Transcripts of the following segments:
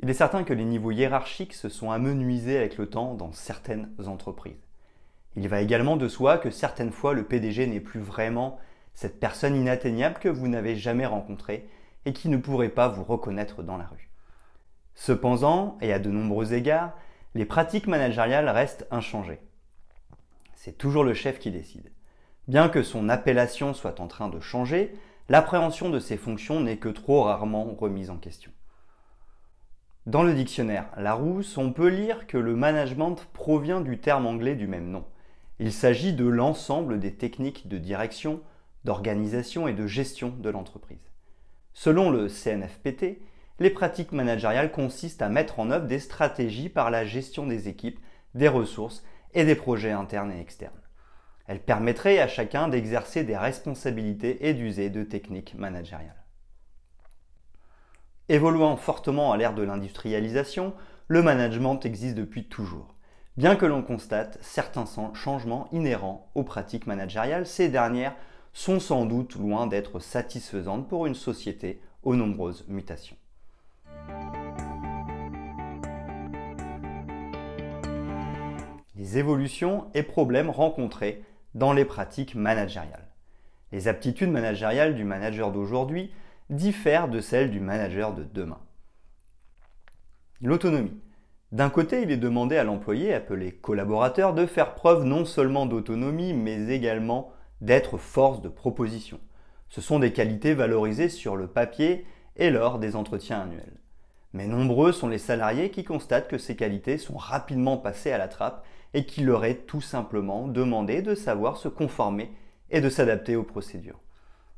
Il est certain que les niveaux hiérarchiques se sont amenuisés avec le temps dans certaines entreprises. Il va également de soi que certaines fois le PDG n'est plus vraiment cette personne inatteignable que vous n'avez jamais rencontrée et qui ne pourrait pas vous reconnaître dans la rue. Cependant, et à de nombreux égards, les pratiques managériales restent inchangées. C'est toujours le chef qui décide. Bien que son appellation soit en train de changer, l'appréhension de ses fonctions n'est que trop rarement remise en question. Dans le dictionnaire Larousse, on peut lire que le management provient du terme anglais du même nom. Il s'agit de l'ensemble des techniques de direction, d'organisation et de gestion de l'entreprise. Selon le CNFPT, les pratiques managériales consistent à mettre en œuvre des stratégies par la gestion des équipes, des ressources et des projets internes et externes. Elles permettraient à chacun d'exercer des responsabilités et d'user de techniques managériales. Évoluant fortement à l'ère de l'industrialisation, le management existe depuis toujours. Bien que l'on constate certains changements inhérents aux pratiques managériales, ces dernières sont sans doute loin d'être satisfaisantes pour une société aux nombreuses mutations. Les évolutions et problèmes rencontrés dans les pratiques managériales. Les aptitudes managériales du manager d'aujourd'hui diffère de celle du manager de demain. L'autonomie. D'un côté, il est demandé à l'employé, appelé collaborateur, de faire preuve non seulement d'autonomie, mais également d'être force de proposition. Ce sont des qualités valorisées sur le papier et lors des entretiens annuels. Mais nombreux sont les salariés qui constatent que ces qualités sont rapidement passées à la trappe et qu'il leur est tout simplement demandé de savoir se conformer et de s'adapter aux procédures.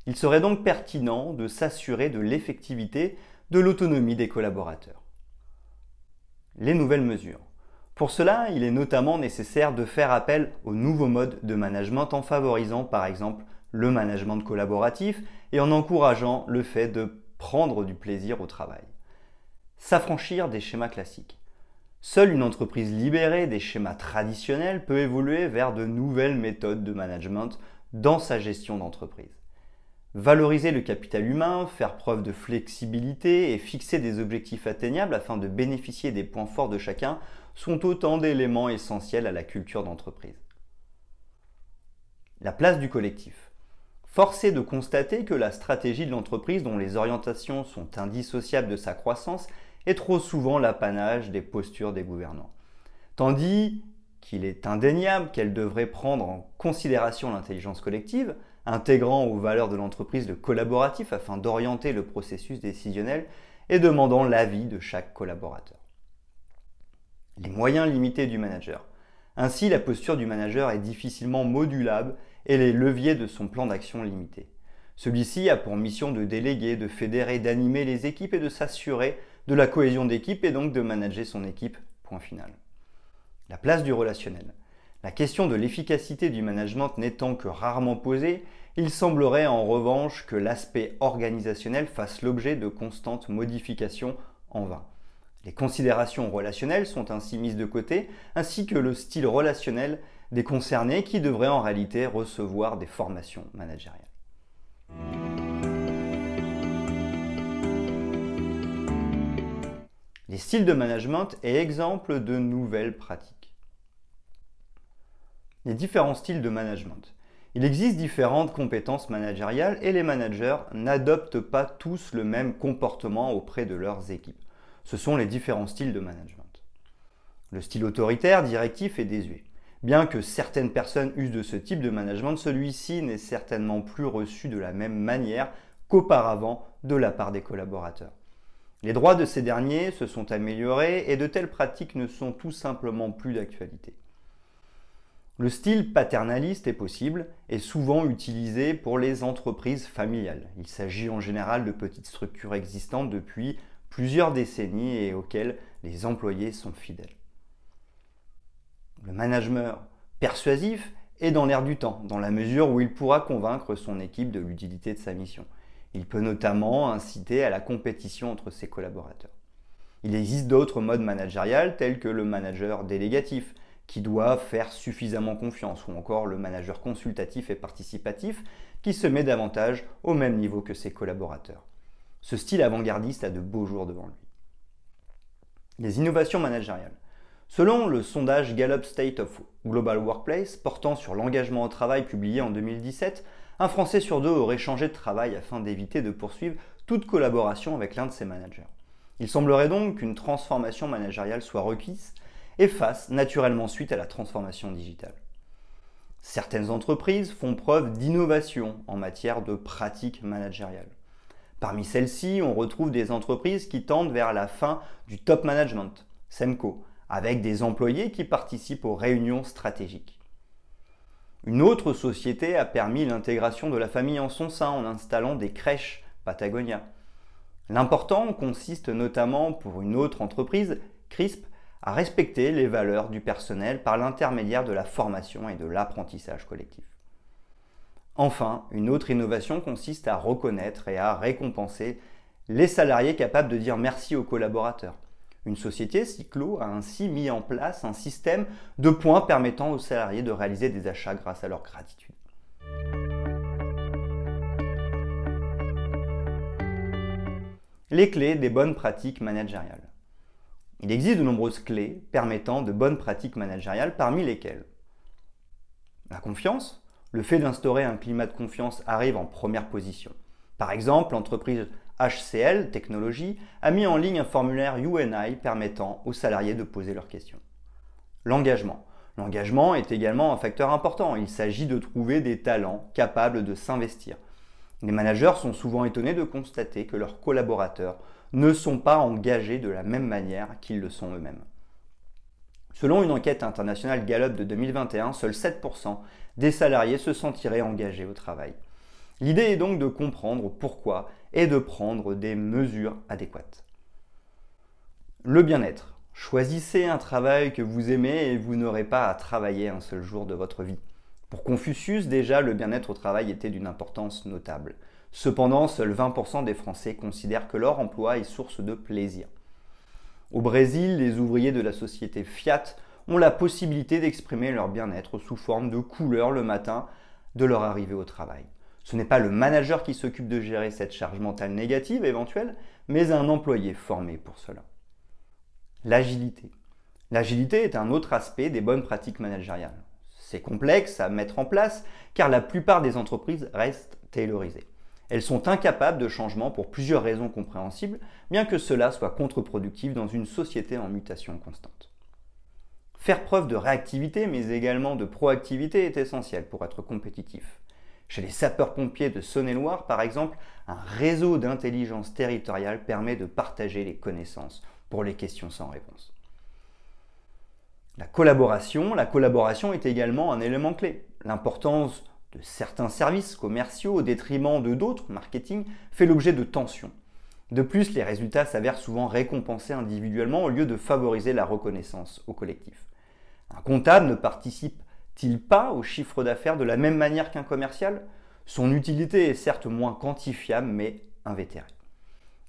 Il serait donc pertinent de s'assurer de l'effectivité de l'autonomie des collaborateurs. Les nouvelles mesures. Pour cela, il est notamment nécessaire de faire appel aux nouveaux modes de management en favorisant par exemple le management collaboratif et en encourageant le fait de prendre du plaisir au travail. S'affranchir des schémas classiques. Seule une entreprise libérée des schémas traditionnels peut évoluer vers de nouvelles méthodes de management dans sa gestion d'entreprise. Valoriser le capital humain, faire preuve de flexibilité et fixer des objectifs atteignables afin de bénéficier des points forts de chacun sont autant d'éléments essentiels à la culture d'entreprise. La place du collectif. Force est de constater que la stratégie de l'entreprise dont les orientations sont indissociables de sa croissance est trop souvent l'apanage des postures des gouvernants. Tandis qu'il est indéniable qu'elle devrait prendre en considération l'intelligence collective, intégrant aux valeurs de l'entreprise le collaboratif afin d'orienter le processus décisionnel et demandant l'avis de chaque collaborateur. Les moyens limités du manager. Ainsi, la posture du manager est difficilement modulable et les leviers de son plan d'action limités. Celui-ci a pour mission de déléguer, de fédérer, d'animer les équipes et de s'assurer de la cohésion d'équipe et donc de manager son équipe. Point final. La place du relationnel. La question de l'efficacité du management n'étant que rarement posée, il semblerait en revanche que l'aspect organisationnel fasse l'objet de constantes modifications en vain. Les considérations relationnelles sont ainsi mises de côté, ainsi que le style relationnel des concernés qui devraient en réalité recevoir des formations managériales. Les styles de management et exemples de nouvelles pratiques les différents styles de management. Il existe différentes compétences managériales et les managers n'adoptent pas tous le même comportement auprès de leurs équipes. Ce sont les différents styles de management. Le style autoritaire, directif et désuet. Bien que certaines personnes usent de ce type de management, celui-ci n'est certainement plus reçu de la même manière qu'auparavant de la part des collaborateurs. Les droits de ces derniers se sont améliorés et de telles pratiques ne sont tout simplement plus d'actualité. Le style paternaliste est possible et souvent utilisé pour les entreprises familiales. Il s'agit en général de petites structures existantes depuis plusieurs décennies et auxquelles les employés sont fidèles. Le management persuasif est dans l'air du temps, dans la mesure où il pourra convaincre son équipe de l'utilité de sa mission. Il peut notamment inciter à la compétition entre ses collaborateurs. Il existe d'autres modes managériales tels que le manager délégatif, qui doit faire suffisamment confiance, ou encore le manager consultatif et participatif, qui se met davantage au même niveau que ses collaborateurs. Ce style avant-gardiste a de beaux jours devant lui. Les innovations managériales. Selon le sondage Gallup State of Global Workplace portant sur l'engagement au travail publié en 2017, un Français sur deux aurait changé de travail afin d'éviter de poursuivre toute collaboration avec l'un de ses managers. Il semblerait donc qu'une transformation managériale soit requise et naturellement suite à la transformation digitale. Certaines entreprises font preuve d'innovation en matière de pratiques managériales. Parmi celles-ci, on retrouve des entreprises qui tendent vers la fin du top management, SEMCO, avec des employés qui participent aux réunions stratégiques. Une autre société a permis l'intégration de la famille en son sein en installant des crèches Patagonia. L'important consiste notamment pour une autre entreprise, CRISP, à respecter les valeurs du personnel par l'intermédiaire de la formation et de l'apprentissage collectif. Enfin, une autre innovation consiste à reconnaître et à récompenser les salariés capables de dire merci aux collaborateurs. Une société, Cyclo, a ainsi mis en place un système de points permettant aux salariés de réaliser des achats grâce à leur gratitude. Les clés des bonnes pratiques managériales. Il existe de nombreuses clés permettant de bonnes pratiques managériales, parmi lesquelles la confiance. Le fait d'instaurer un climat de confiance arrive en première position. Par exemple, l'entreprise HCL Technologies a mis en ligne un formulaire UNI permettant aux salariés de poser leurs questions. L'engagement. L'engagement est également un facteur important. Il s'agit de trouver des talents capables de s'investir. Les managers sont souvent étonnés de constater que leurs collaborateurs ne sont pas engagés de la même manière qu'ils le sont eux-mêmes. Selon une enquête internationale Gallup de 2021, seuls 7% des salariés se sentiraient engagés au travail. L'idée est donc de comprendre pourquoi et de prendre des mesures adéquates. Le bien-être. Choisissez un travail que vous aimez et vous n'aurez pas à travailler un seul jour de votre vie. Pour Confucius, déjà, le bien-être au travail était d'une importance notable. Cependant, seuls 20% des Français considèrent que leur emploi est source de plaisir. Au Brésil, les ouvriers de la société Fiat ont la possibilité d'exprimer leur bien-être sous forme de couleurs le matin de leur arrivée au travail. Ce n'est pas le manager qui s'occupe de gérer cette charge mentale négative éventuelle, mais un employé formé pour cela. L'agilité. L'agilité est un autre aspect des bonnes pratiques managériales. C'est complexe à mettre en place car la plupart des entreprises restent taylorisées. Elles sont incapables de changement pour plusieurs raisons compréhensibles, bien que cela soit contre-productif dans une société en mutation constante. Faire preuve de réactivité, mais également de proactivité est essentiel pour être compétitif. Chez les sapeurs-pompiers de Saône-et-Loire, par exemple, un réseau d'intelligence territoriale permet de partager les connaissances pour les questions sans réponse. La collaboration, la collaboration est également un élément clé. L'importance de certains services commerciaux au détriment de d'autres, marketing, fait l'objet de tensions. De plus, les résultats s'avèrent souvent récompensés individuellement au lieu de favoriser la reconnaissance au collectif. Un comptable ne participe-t-il pas au chiffre d'affaires de la même manière qu'un commercial? Son utilité est certes moins quantifiable, mais invétérée.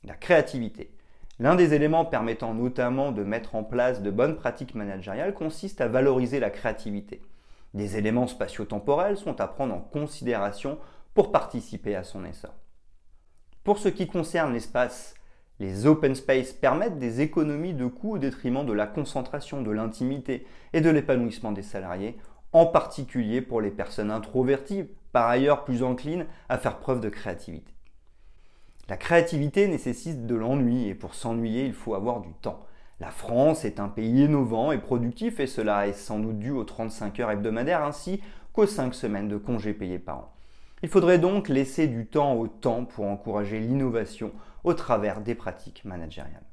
La créativité. L'un des éléments permettant notamment de mettre en place de bonnes pratiques managériales consiste à valoriser la créativité. Des éléments spatio-temporels sont à prendre en considération pour participer à son essor. Pour ce qui concerne l'espace, les open space permettent des économies de coûts au détriment de la concentration, de l'intimité et de l'épanouissement des salariés, en particulier pour les personnes introverties, par ailleurs plus enclines à faire preuve de créativité. La créativité nécessite de l'ennui et pour s'ennuyer, il faut avoir du temps. La France est un pays innovant et productif et cela est sans doute dû aux 35 heures hebdomadaires ainsi qu'aux 5 semaines de congés payés par an. Il faudrait donc laisser du temps au temps pour encourager l'innovation au travers des pratiques managériales.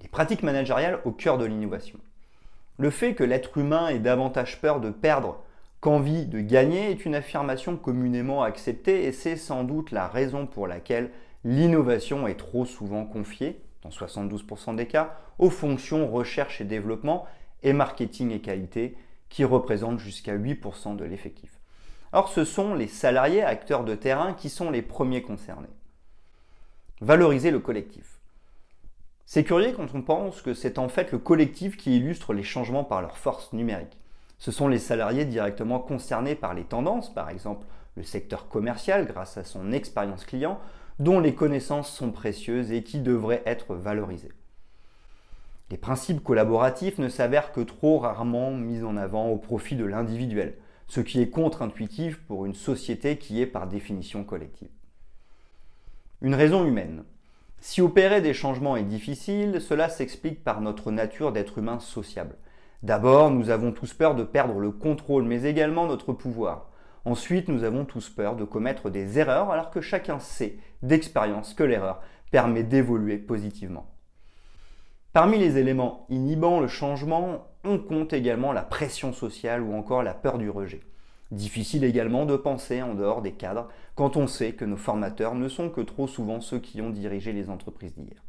Les pratiques managériales au cœur de l'innovation. Le fait que l'être humain ait davantage peur de perdre qu'envie de gagner est une affirmation communément acceptée et c'est sans doute la raison pour laquelle l'innovation est trop souvent confiée, dans 72% des cas, aux fonctions recherche et développement et marketing et qualité, qui représentent jusqu'à 8% de l'effectif. Or, ce sont les salariés, acteurs de terrain, qui sont les premiers concernés. Valoriser le collectif. C'est curieux quand on pense que c'est en fait le collectif qui illustre les changements par leur force numérique. Ce sont les salariés directement concernés par les tendances, par exemple le secteur commercial grâce à son expérience client, dont les connaissances sont précieuses et qui devraient être valorisées. Les principes collaboratifs ne s'avèrent que trop rarement mis en avant au profit de l'individuel, ce qui est contre-intuitif pour une société qui est par définition collective. Une raison humaine. Si opérer des changements est difficile, cela s'explique par notre nature d'être humain sociable. D'abord, nous avons tous peur de perdre le contrôle, mais également notre pouvoir. Ensuite, nous avons tous peur de commettre des erreurs alors que chacun sait d'expérience que l'erreur permet d'évoluer positivement. Parmi les éléments inhibant le changement, on compte également la pression sociale ou encore la peur du rejet. Difficile également de penser en dehors des cadres quand on sait que nos formateurs ne sont que trop souvent ceux qui ont dirigé les entreprises d'hier.